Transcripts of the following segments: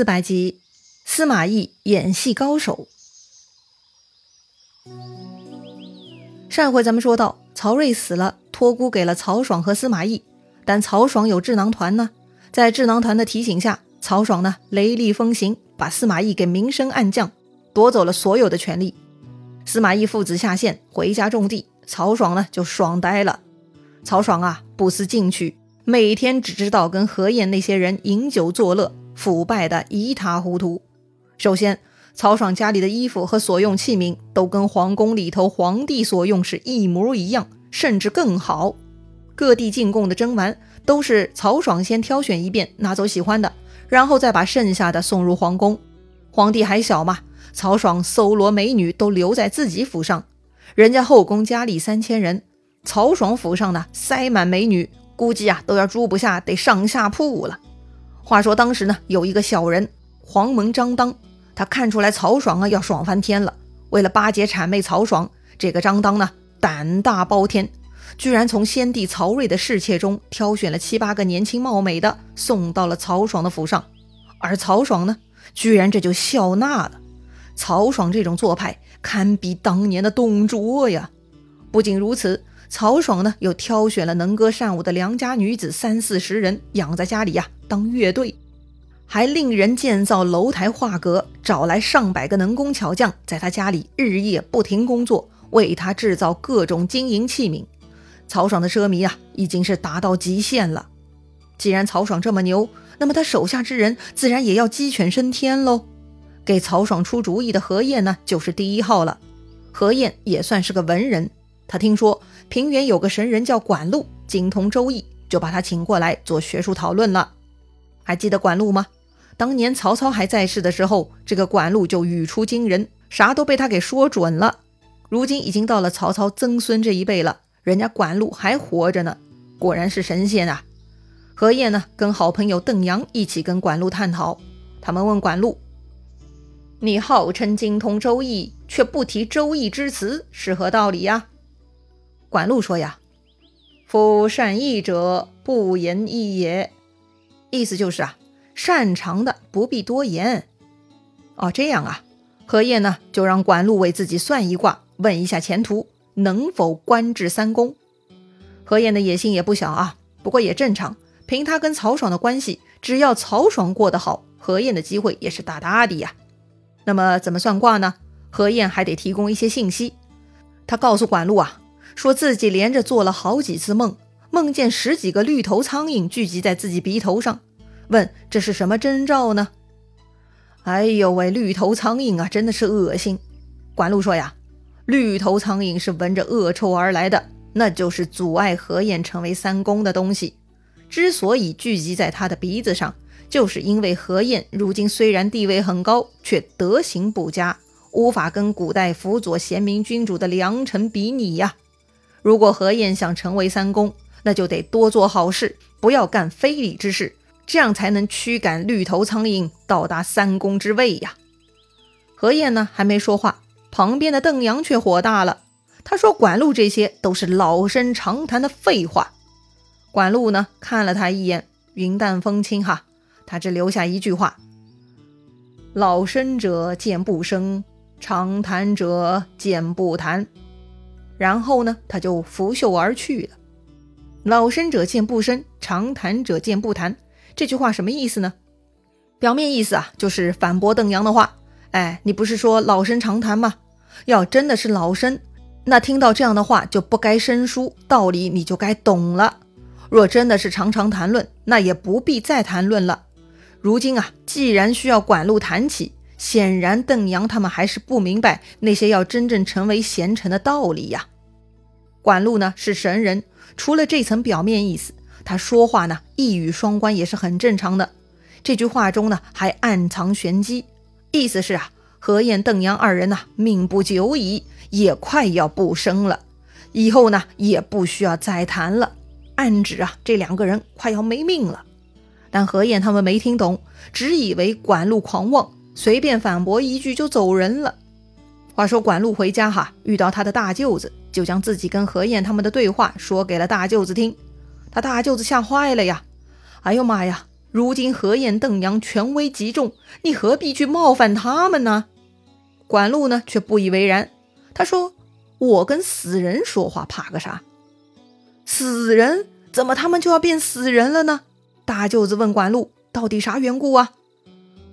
四百集，司马懿演戏高手。上回咱们说到，曹睿死了，托孤给了曹爽和司马懿，但曹爽有智囊团呢，在智囊团的提醒下，曹爽呢雷厉风行，把司马懿给明升暗降，夺走了所有的权利。司马懿父子下线，回家种地，曹爽呢就爽呆了。曹爽啊，不思进取，每天只知道跟何晏那些人饮酒作乐。腐败的一塌糊涂。首先，曹爽家里的衣服和所用器皿都跟皇宫里头皇帝所用是一模一样，甚至更好。各地进贡的珍玩都是曹爽先挑选一遍，拿走喜欢的，然后再把剩下的送入皇宫。皇帝还小嘛，曹爽搜罗美女都留在自己府上。人家后宫佳丽三千人，曹爽府上呢塞满美女，估计啊都要住不下，得上下铺了。话说当时呢，有一个小人黄门张当，他看出来曹爽啊要爽翻天了。为了巴结谄媚曹爽，这个张当呢胆大包天，居然从先帝曹睿的侍妾中挑选了七八个年轻貌美的，送到了曹爽的府上。而曹爽呢，居然这就笑纳了。曹爽这种做派，堪比当年的董卓呀！不仅如此。曹爽呢，又挑选了能歌善舞的良家女子三四十人养在家里呀，当乐队，还令人建造楼台画阁，找来上百个能工巧匠，在他家里日夜不停工作，为他制造各种金银器皿。曹爽的奢靡啊，已经是达到极限了。既然曹爽这么牛，那么他手下之人自然也要鸡犬升天喽。给曹爽出主意的何晏呢，就是第一号了。何晏也算是个文人。他听说平原有个神人叫管路，精通周易，就把他请过来做学术讨论了。还记得管路吗？当年曹操还在世的时候，这个管路就语出惊人，啥都被他给说准了。如今已经到了曹操曾孙这一辈了，人家管路还活着呢，果然是神仙啊！何晏呢，跟好朋友邓阳一起跟管路探讨。他们问管路：“你号称精通周易，却不提周易之词，是何道理呀？”管路说呀：“夫善易者，不言易也。”意思就是啊，擅长的不必多言。哦，这样啊，何晏呢就让管路为自己算一卦，问一下前途能否官至三公。何晏的野心也不小啊，不过也正常。凭他跟曹爽的关系，只要曹爽过得好，何晏的机会也是大大的呀。那么怎么算卦呢？何晏还得提供一些信息。他告诉管路啊。说自己连着做了好几次梦，梦见十几个绿头苍蝇聚集在自己鼻头上，问这是什么征兆呢？哎呦喂，绿头苍蝇啊，真的是恶心！管路说呀，绿头苍蝇是闻着恶臭而来的，那就是阻碍何晏成为三公的东西。之所以聚集在他的鼻子上，就是因为何晏如今虽然地位很高，却德行不佳，无法跟古代辅佐贤明君主的良臣比拟呀。如果何晏想成为三公，那就得多做好事，不要干非礼之事，这样才能驱赶绿头苍蝇，到达三公之位呀。何晏呢还没说话，旁边的邓阳却火大了。他说：“管路这些都是老生常谈的废话。”管路呢看了他一眼，云淡风轻哈，他只留下一句话：“老生者见不生，常谈者见不谈。”然后呢，他就拂袖而去了。老生者见不生，常谈者见不谈。这句话什么意思呢？表面意思啊，就是反驳邓阳的话。哎，你不是说老生常谈吗？要真的是老生，那听到这样的话就不该生疏，道理你就该懂了。若真的是常常谈论，那也不必再谈论了。如今啊，既然需要管路谈起。显然，邓阳他们还是不明白那些要真正成为贤臣的道理呀。管路呢是神人，除了这层表面意思，他说话呢一语双关也是很正常的。这句话中呢还暗藏玄机，意思是啊，何晏、邓阳二人呐命不久矣，也快要不生了，以后呢也不需要再谈了，暗指啊这两个人快要没命了。但何晏他们没听懂，只以为管路狂妄。随便反驳一句就走人了。话说管路回家哈，遇到他的大舅子，就将自己跟何晏他们的对话说给了大舅子听。他大舅子吓坏了呀！哎呦妈呀，如今何晏、邓阳权威极重，你何必去冒犯他们呢？管路呢，却不以为然。他说：“我跟死人说话，怕个啥？死人怎么他们就要变死人了呢？”大舅子问管路：“到底啥缘故啊？”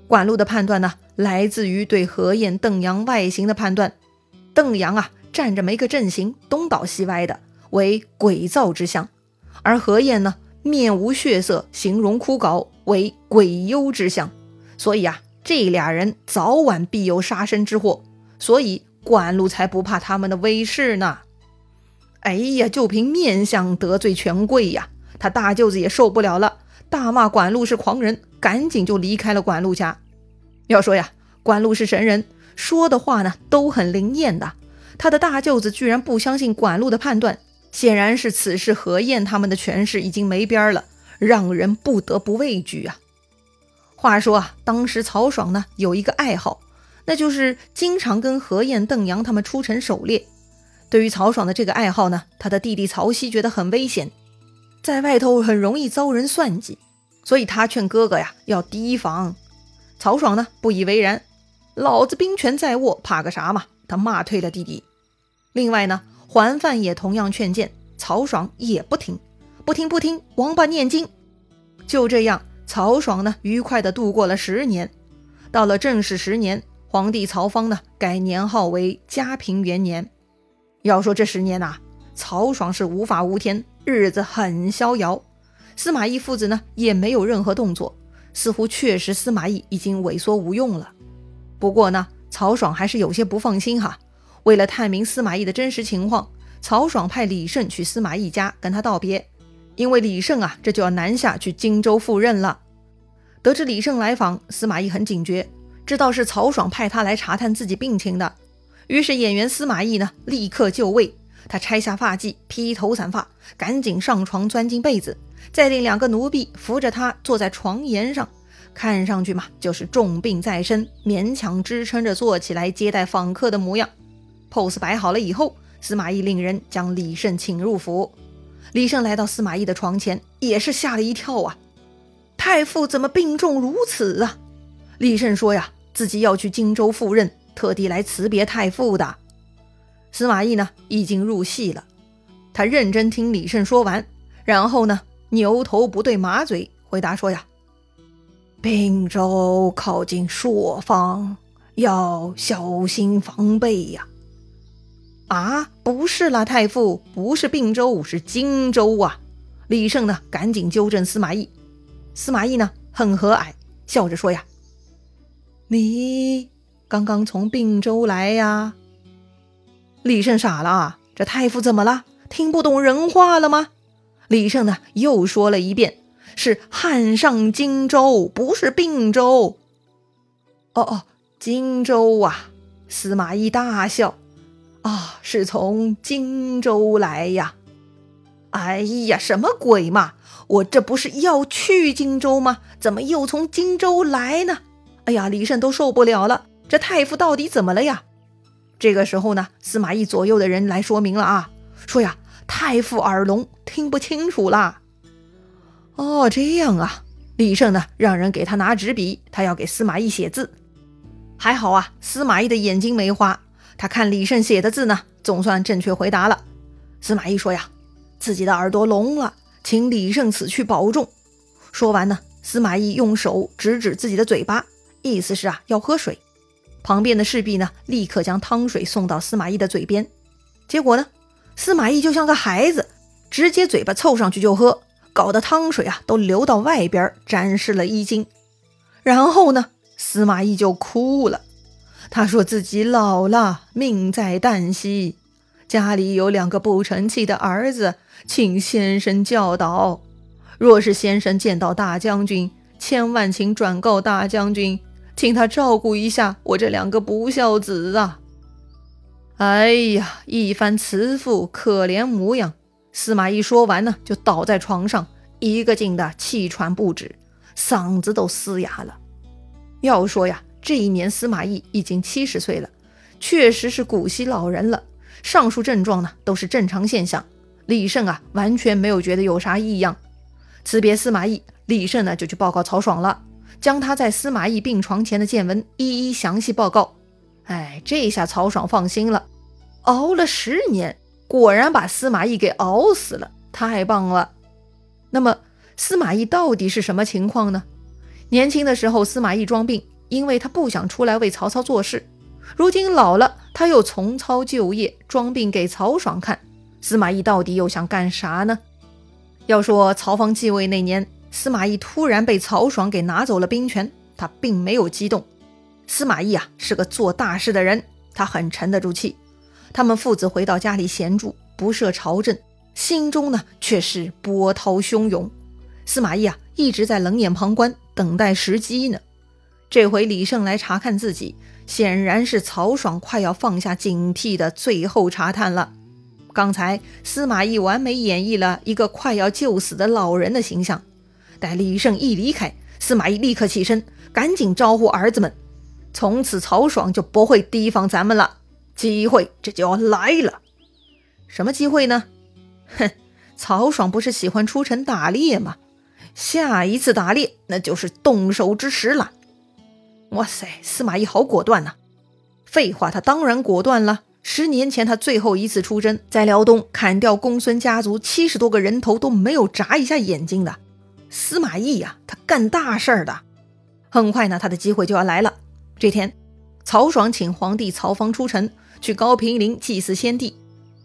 管路的判断呢，来自于对何晏、邓阳外形的判断。邓阳啊，站着没个阵型，东倒西歪的，为鬼造之相；而何晏呢？面无血色，形容枯槁，为鬼忧之相。所以啊，这俩人早晚必有杀身之祸，所以管路才不怕他们的威势呢。哎呀，就凭面相得罪权贵呀！他大舅子也受不了了，大骂管路是狂人，赶紧就离开了管路家。要说呀，管路是神人，说的话呢都很灵验的。他的大舅子居然不相信管路的判断。显然是此时何晏他们的权势已经没边儿了，让人不得不畏惧啊。话说啊，当时曹爽呢有一个爱好，那就是经常跟何晏、邓阳他们出城狩猎。对于曹爽的这个爱好呢，他的弟弟曹熙觉得很危险，在外头很容易遭人算计，所以他劝哥哥呀要提防。曹爽呢不以为然，老子兵权在握，怕个啥嘛？他骂退了弟弟。另外呢。桓范也同样劝谏，曹爽也不听，不听不听，王八念经。就这样，曹爽呢愉快地度过了十年。到了正始十年，皇帝曹芳呢改年号为嘉平元年。要说这十年呐，曹爽是无法无天，日子很逍遥。司马懿父子呢也没有任何动作，似乎确实司马懿已经萎缩无用了。不过呢，曹爽还是有些不放心哈。为了探明司马懿的真实情况，曹爽派李胜去司马懿家跟他道别。因为李胜啊，这就要南下去荆州赴任了。得知李胜来访，司马懿很警觉，知道是曹爽派他来查探自己病情的。于是演员司马懿呢，立刻就位。他拆下发髻，披头散发，赶紧上床钻进被子，再令两个奴婢扶着他坐在床沿上，看上去嘛，就是重病在身，勉强支撑着坐起来接待访客的模样。pose 摆好了以后，司马懿令人将李胜请入府。李胜来到司马懿的床前，也是吓了一跳啊！太傅怎么病重如此啊？李胜说呀，自己要去荆州赴任，特地来辞别太傅的。司马懿呢，已经入戏了，他认真听李胜说完，然后呢，牛头不对马嘴，回答说呀：“并州靠近朔方，要小心防备呀。”啊，不是啦，太傅，不是并州，是荆州啊！李胜呢，赶紧纠正司马懿。司马懿呢，很和蔼，笑着说：“呀，你刚刚从并州来呀？”李胜傻了啊，这太傅怎么了？听不懂人话了吗？李胜呢，又说了一遍：“是汉上荆州，不是并州。”哦哦，荆州啊！司马懿大笑。啊，是从荆州来呀！哎呀，什么鬼嘛！我这不是要去荆州吗？怎么又从荆州来呢？哎呀，李胜都受不了了！这太傅到底怎么了呀？这个时候呢，司马懿左右的人来说明了啊，说呀，太傅耳聋，听不清楚啦。哦，这样啊！李胜呢，让人给他拿纸笔，他要给司马懿写字。还好啊，司马懿的眼睛没花。他看李胜写的字呢，总算正确回答了。司马懿说呀，自己的耳朵聋了，请李胜此去保重。说完呢，司马懿用手指指自己的嘴巴，意思是啊要喝水。旁边的侍婢呢，立刻将汤水送到司马懿的嘴边。结果呢，司马懿就像个孩子，直接嘴巴凑上去就喝，搞得汤水啊都流到外边，沾湿了衣襟。然后呢，司马懿就哭了。他说自己老了，命在旦夕，家里有两个不成器的儿子，请先生教导。若是先生见到大将军，千万请转告大将军，请他照顾一下我这两个不孝子啊！哎呀，一番慈父可怜模样。司马懿说完呢，就倒在床上，一个劲的气喘不止，嗓子都嘶哑了。要说呀。这一年，司马懿已经七十岁了，确实是古稀老人了。上述症状呢，都是正常现象。李胜啊，完全没有觉得有啥异样。辞别司马懿，李胜呢就去报告曹爽了，将他在司马懿病床前的见闻一一详细报告。哎，这下曹爽放心了，熬了十年，果然把司马懿给熬死了，太棒了。那么司马懿到底是什么情况呢？年轻的时候司马懿装病，因为他不想出来为曹操做事。如今老了，他又重操旧业，装病给曹爽看。司马懿到底又想干啥呢？要说曹芳继位那年，司马懿突然被曹爽给拿走了兵权，他并没有激动。司马懿啊，是个做大事的人，他很沉得住气。他们父子回到家里闲住，不涉朝政，心中呢却是波涛汹涌。司马懿啊，一直在冷眼旁观，等待时机呢。这回李胜来查看自己，显然是曹爽快要放下警惕的最后查探了。刚才司马懿完美演绎了一个快要就死的老人的形象。待李胜一离开，司马懿立刻起身，赶紧招呼儿子们。从此曹爽就不会提防咱们了，机会这就要来了。什么机会呢？哼，曹爽不是喜欢出城打猎吗？下一次打猎那就是动手之时了。哇塞，司马懿好果断呐！废话，他当然果断了。十年前，他最后一次出征，在辽东砍掉公孙家族七十多个人头都没有眨一下眼睛的司马懿呀，他干大事儿的。很快呢，他的机会就要来了。这天，曹爽请皇帝曹芳出城去高平陵祭祀先帝，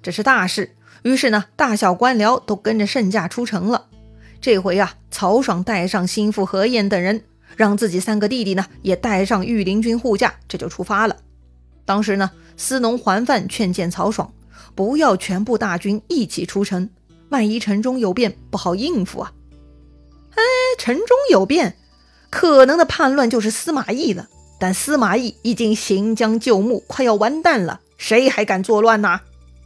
这是大事。于是呢，大小官僚都跟着圣驾出城了。这回啊，曹爽带上心腹何晏等人，让自己三个弟弟呢也带上御林军护驾，这就出发了。当时呢。司农桓范劝谏曹爽，不要全部大军一起出城，万一城中有变，不好应付啊！城中有变，可能的叛乱就是司马懿了。但司马懿已经行将就木，快要完蛋了，谁还敢作乱呢？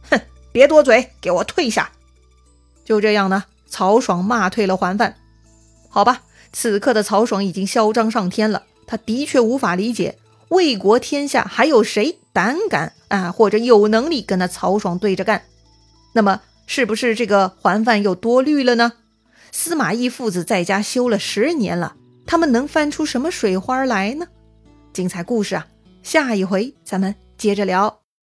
哼，别多嘴，给我退下！就这样呢，曹爽骂退了桓范。好吧，此刻的曹爽已经嚣张上天了，他的确无法理解。魏国天下还有谁胆敢啊，或者有能力跟那曹爽对着干？那么是不是这个桓范又多虑了呢？司马懿父子在家修了十年了，他们能翻出什么水花来呢？精彩故事啊，下一回咱们接着聊。